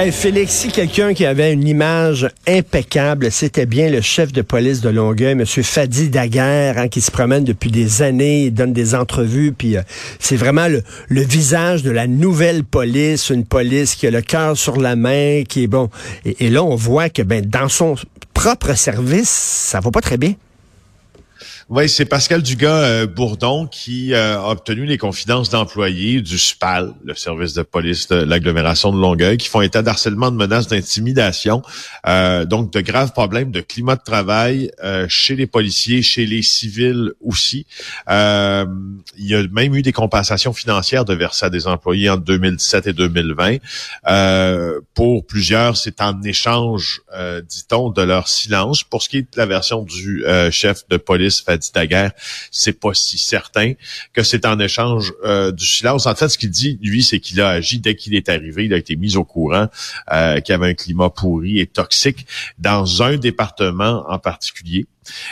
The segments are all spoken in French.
Hey Félix, si quelqu'un qui avait une image impeccable, c'était bien le chef de police de Longueuil, M. Fadi Daguerre, hein, qui se promène depuis des années, il donne des entrevues, puis euh, c'est vraiment le, visage de la nouvelle police, une police qui a le cœur sur la main, qui est bon. Et, et là, on voit que ben dans son propre service, ça va pas très bien. Oui, c'est Pascal Dugas-Bourdon euh, qui euh, a obtenu les confidences d'employés du SPAL, le service de police de l'agglomération de Longueuil, qui font état d'harcèlement, de menaces, d'intimidation, euh, donc de graves problèmes de climat de travail chez les policiers, chez les civils aussi. il y a même eu des compensations financières de versées à des employés en 2017 et 2020. pour plusieurs, c'est en échange, dit-on, de leur silence. Pour ce qui est de la version du chef de police, c'est pas si certain que c'est en échange euh, du silence. En fait, ce qu'il dit, lui, c'est qu'il a agi dès qu'il est arrivé, il a été mis au courant euh, qu'il y avait un climat pourri et toxique dans un département en particulier.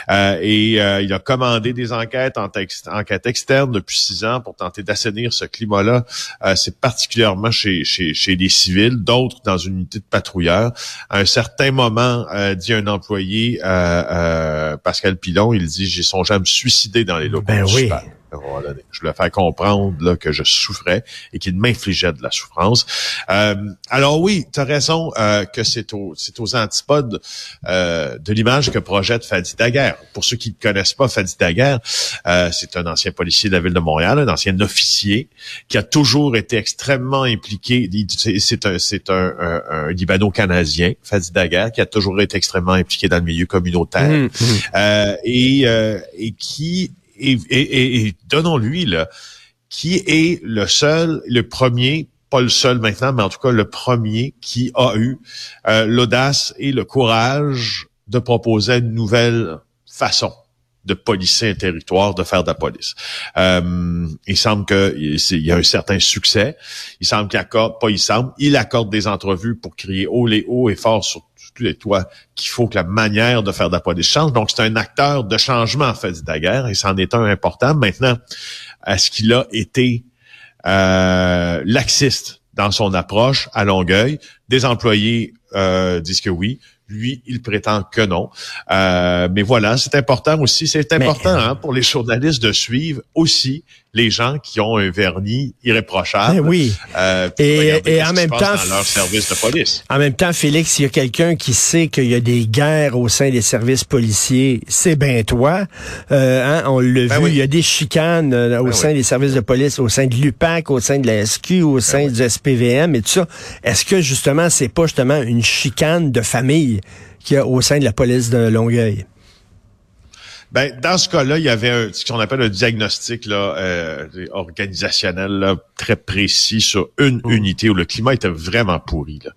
Euh, et euh, il a commandé des enquêtes en enquêtes externes depuis six ans pour tenter d'assainir ce climat-là. Euh, c'est particulièrement chez, chez, chez les civils, d'autres dans une unité de patrouilleurs. À un certain moment, dit un employé, Pascal Pilon, il dit, j'ai songé à me suicider dans les locaux ben oui. Je lui ai fait comprendre là, que je souffrais et qu'il m'infligeait de la souffrance. Euh, alors oui, tu as raison euh, que c'est aux, aux antipodes euh, de l'image que projette Fadi Daguerre. Pour ceux qui ne connaissent pas Fadi Daguerre, c'est un ancien policier de la ville de Montréal, un ancien officier qui a toujours été extrêmement impliqué. C'est un, c'est un, un, Libano-Canadien, Fadi Daguerre, qui a toujours été extrêmement impliqué dans le milieu communautaire mmh, mmh. et, et qui et, donnons-lui là, qui est le seul, le premier, pas le seul maintenant, mais en tout cas le premier qui a eu euh, l'audace et le courage de proposer une nouvelle façon de policer un territoire, de faire de la police. Euh, il semble qu'il y a un certain succès. Il semble qu'il accorde, pas il semble, il accorde des entrevues pour crier haut les hauts et fort sur les toits qu'il faut que la manière de faire de la police change. Donc, c'est un acteur de changement, en fait, de la guerre, et c'en est un important. Maintenant, est-ce qu'il a été euh, laxiste dans son approche à Longueuil? Des employés euh, disent que oui. Lui, il prétend que non. Euh, mais voilà, c'est important aussi. C'est important hein, pour les journalistes de suivre aussi les gens qui ont un vernis irréprochable. Ben oui. Euh, et, en même temps, dans leur service de police. En même temps, Félix, il y a quelqu'un qui sait qu'il y a des guerres au sein des services policiers, c'est bien toi. Euh, hein, on l'a ben vu, il y a des chicanes euh, au ben sein des services de police, au sein de l'UPAC, au sein de la SQ, au sein du SPVM et tout ça. Est-ce que justement, c'est pas justement une chicane de famille? Qu'il y a au sein de la police de Longueuil? Ben, dans ce cas-là, il y avait un, ce qu'on appelle un diagnostic là, euh, organisationnel très précis sur une mm. unité où le climat était vraiment pourri. Là.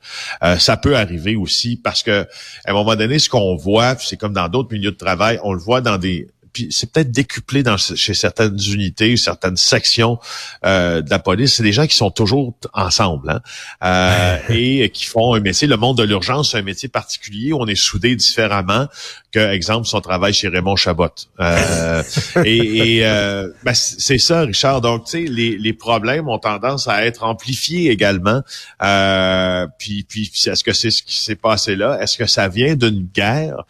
Euh, ça peut arriver aussi parce que à un moment donné, ce qu'on voit, c'est comme dans d'autres milieux de travail, on le voit dans des puis c'est peut-être décuplé dans, chez certaines unités, certaines sections euh, de la police. C'est des gens qui sont toujours ensemble hein, euh, et qui font un métier. Le monde de l'urgence, c'est un métier particulier où on est soudés différemment que, exemple, son travail chez Raymond Chabot. Euh, et, et euh, ben, c'est ça, Richard. Donc, tu sais, les, les problèmes ont tendance à être amplifiés également. Euh, puis, puis, est-ce que c'est ce qui s'est passé là? Est-ce que ça vient d'une guerre?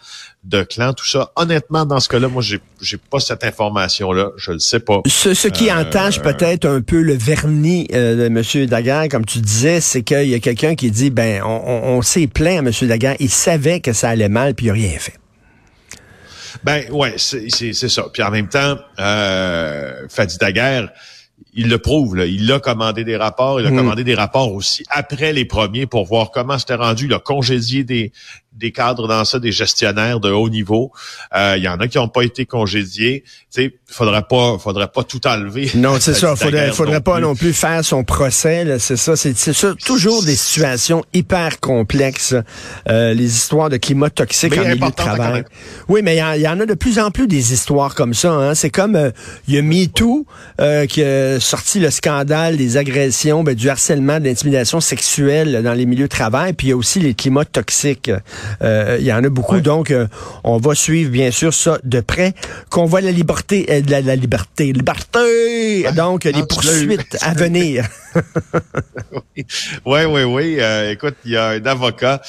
de clans, tout ça. Honnêtement, dans ce cas-là, moi, j'ai, j'ai pas cette information-là. Je le sais pas. Ce, qui euh, entache peut-être un peu le vernis euh, de M. Daguerre, comme tu disais, c'est qu'il y a quelqu'un qui dit, ben, on, on, s'est plaint à M. Daguerre. Il savait que ça allait mal, puis il n'a rien fait. Ben, ouais, c'est, ça. Puis en même temps, euh, Fadi Daguerre, il le prouve. Là. Il a commandé des rapports. Il a hmm. commandé des rapports aussi après les premiers pour voir comment c'était rendu. Il a congédié des, des cadres dans ça, des gestionnaires de haut niveau. Euh, il y en a qui n'ont pas été congédiés. Tu sais, faudrait pas, faudrait pas tout enlever. Non, c'est ça. Faudrait, faudrait pas non plus faire son procès. C'est ça. C'est ça. Toujours des situations hyper complexes. Euh, les histoires de climat toxique en milieu de travail. Oui, mais il y, en a de plus en plus des histoires comme ça. Hein. C'est comme euh, il y a MeToo, euh, que sorti le scandale des agressions, ben, du harcèlement, de l'intimidation sexuelle dans les milieux de travail, puis il y a aussi les climats toxiques. Euh, il y en a beaucoup, donc euh, on va suivre bien sûr ça de près. Qu'on voit la liberté, de la, liberté, liberté, donc les poursuites à venir. oui, oui, oui. écoute, il y a un avocat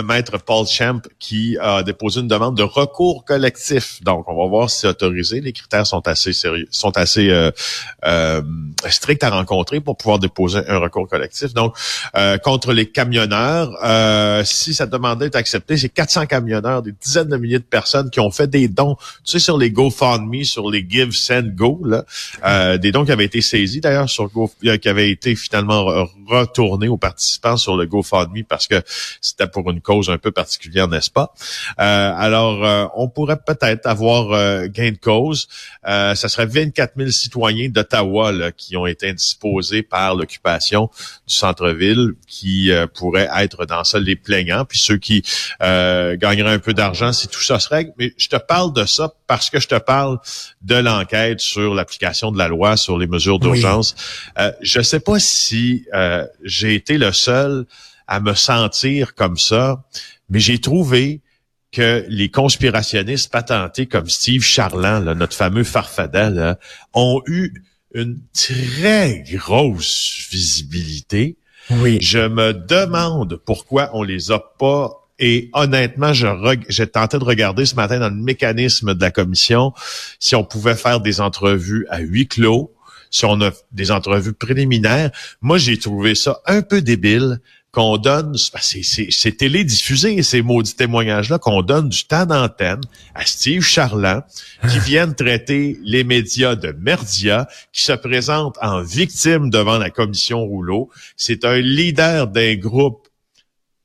maître Paul Champ qui a déposé une demande de recours collectif. Donc, on va voir si c'est autorisé. Les critères sont assez sérieux, sont assez euh, euh, stricts à rencontrer pour pouvoir déposer un recours collectif. Donc, euh, contre les camionneurs, si cette demande est acceptée, c'est 400 camionneurs, des dizaines de milliers de personnes qui ont fait des dons, tu sais, sur les GoFundMe, sur les Give, Send, Go, là, des dons qui avaient été saisis d'ailleurs sur Go, qui avaient été finalement retournés aux participants sur le GoFundMe parce que c'était pour une cause un peu particulière, n'est-ce pas? Euh, alors, euh, on pourrait peut-être avoir euh, gain de cause. ça serait 24 000 citoyens d'Ottawa qui ont été indisposés par l'occupation du centre-ville qui pourraient être dans ça les plaignants, puis ceux qui gagneraient un peu d'argent si tout ça se règle. Mais je te parle de ça parce que je te parle de l'enquête sur l'application de la loi, sur les mesures d'urgence. je ne sais pas si j'ai été le seul à me sentir comme ça, mais j'ai trouvé que les conspirationnistes patentés comme Steve Charland, notre fameux farfadet, ont eu une très grosse visibilité. Oui. Je me demande pourquoi on les a pas et honnêtement, j'ai tenté de regarder ce matin dans le mécanisme de la commission si on pouvait faire des entrevues à huis clos, si on a des entrevues préliminaires. Moi, j'ai trouvé ça un peu débile qu'on donne, c'est télédiffusé ces maudits témoignages-là, qu'on donne du temps d'antenne à Steve Charland, qui viennent traiter les médias de merdia, qui se présente en victime devant la commission Rouleau. C'est un leader d'un groupe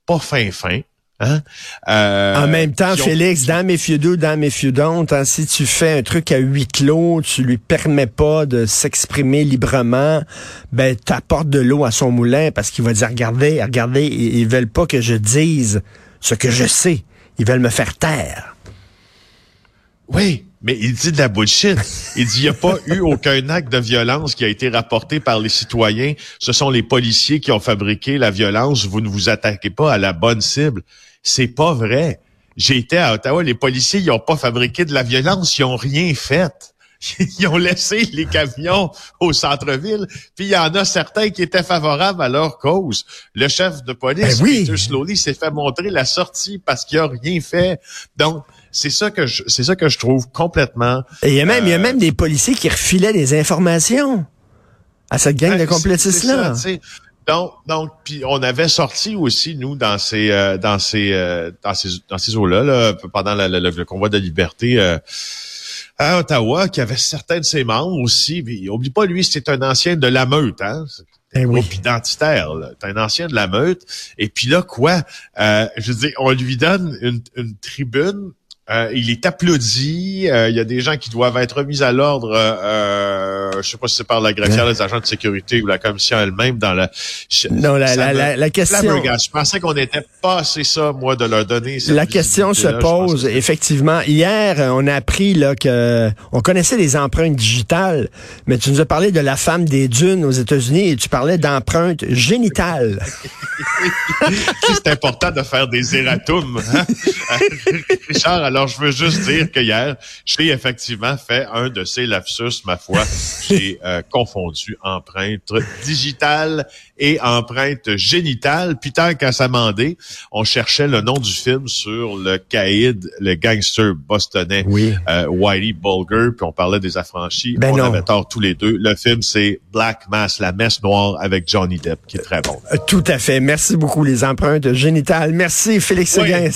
pas fin fin, Hein? Euh, en même temps, Félix, dans mes d'eau, dans mes don't, hein, si tu fais un truc à huit clos, tu lui permets pas de s'exprimer librement, ben t'apportes de l'eau à son moulin parce qu'il va dire regardez, regardez, ils veulent pas que je dise ce que je sais. Ils veulent me faire taire. Oui, mais il dit de la bullshit. Il dit il n'y a pas eu aucun acte de violence qui a été rapporté par les citoyens. Ce sont les policiers qui ont fabriqué la violence. Vous ne vous attaquez pas à la bonne cible. C'est pas vrai. J'ai été à Ottawa, les policiers, ils ont pas fabriqué de la violence, ils ont rien fait. Ils ont laissé les camions au centre-ville, puis il y en a certains qui étaient favorables à leur cause. Le chef de police, ben Peter Slowly, s'est fait montrer la sortie parce qu'il a rien fait. Donc, c'est ça que je, c'est ça que je trouve complètement. Et il y a même, il y a même euh, des policiers qui refilaient des informations à cette gang de complétistes là. Donc, donc, puis on avait sorti aussi nous dans ces euh, dans ces euh, dans ces dans ces eaux-là là, pendant le convoi de liberté euh, à Ottawa, qui avait certains de ses membres aussi. Puis, oublie pas lui, c'est un ancien de la meute, hein. un eh groupe identitaire, c'est un ancien de la meute. Et puis là, quoi? je veux dire, on lui donne une, une tribune euh, il est applaudi. Euh, il y a des gens qui doivent être mis à l'ordre. Euh, je sais pas si c'est par la greffière, les agents de sécurité ou la commission elle-même dans la. Non, la, la, la, question. Je pensais qu'on était passé ça, moi, de leur donner. la question se pose effectivement. Hier, on a appris là que on connaissait les empreintes digitales, mais tu nous as parlé de la femme des dunes aux États-Unis et tu parlais d'empreintes génitales. c'est important de faire des erratums. Hein? Richard, alors alors, je veux juste dire que hier, j'ai effectivement fait un de ces lapsus, ma foi. J'ai euh, confondu empreinte digitale et empreinte génitale. Puis tant qu'à s'amender, on cherchait le nom du film sur le caïd, le gangster bostonnais, oui. euh, Whitey Bulger, puis on parlait des affranchis. Ben on avait tort tous les deux. Le film, c'est Black Mass, la messe noire avec Johnny Depp, qui est très bon. Euh, tout à fait. Merci beaucoup, les empreintes génitales. Merci, Félix oui.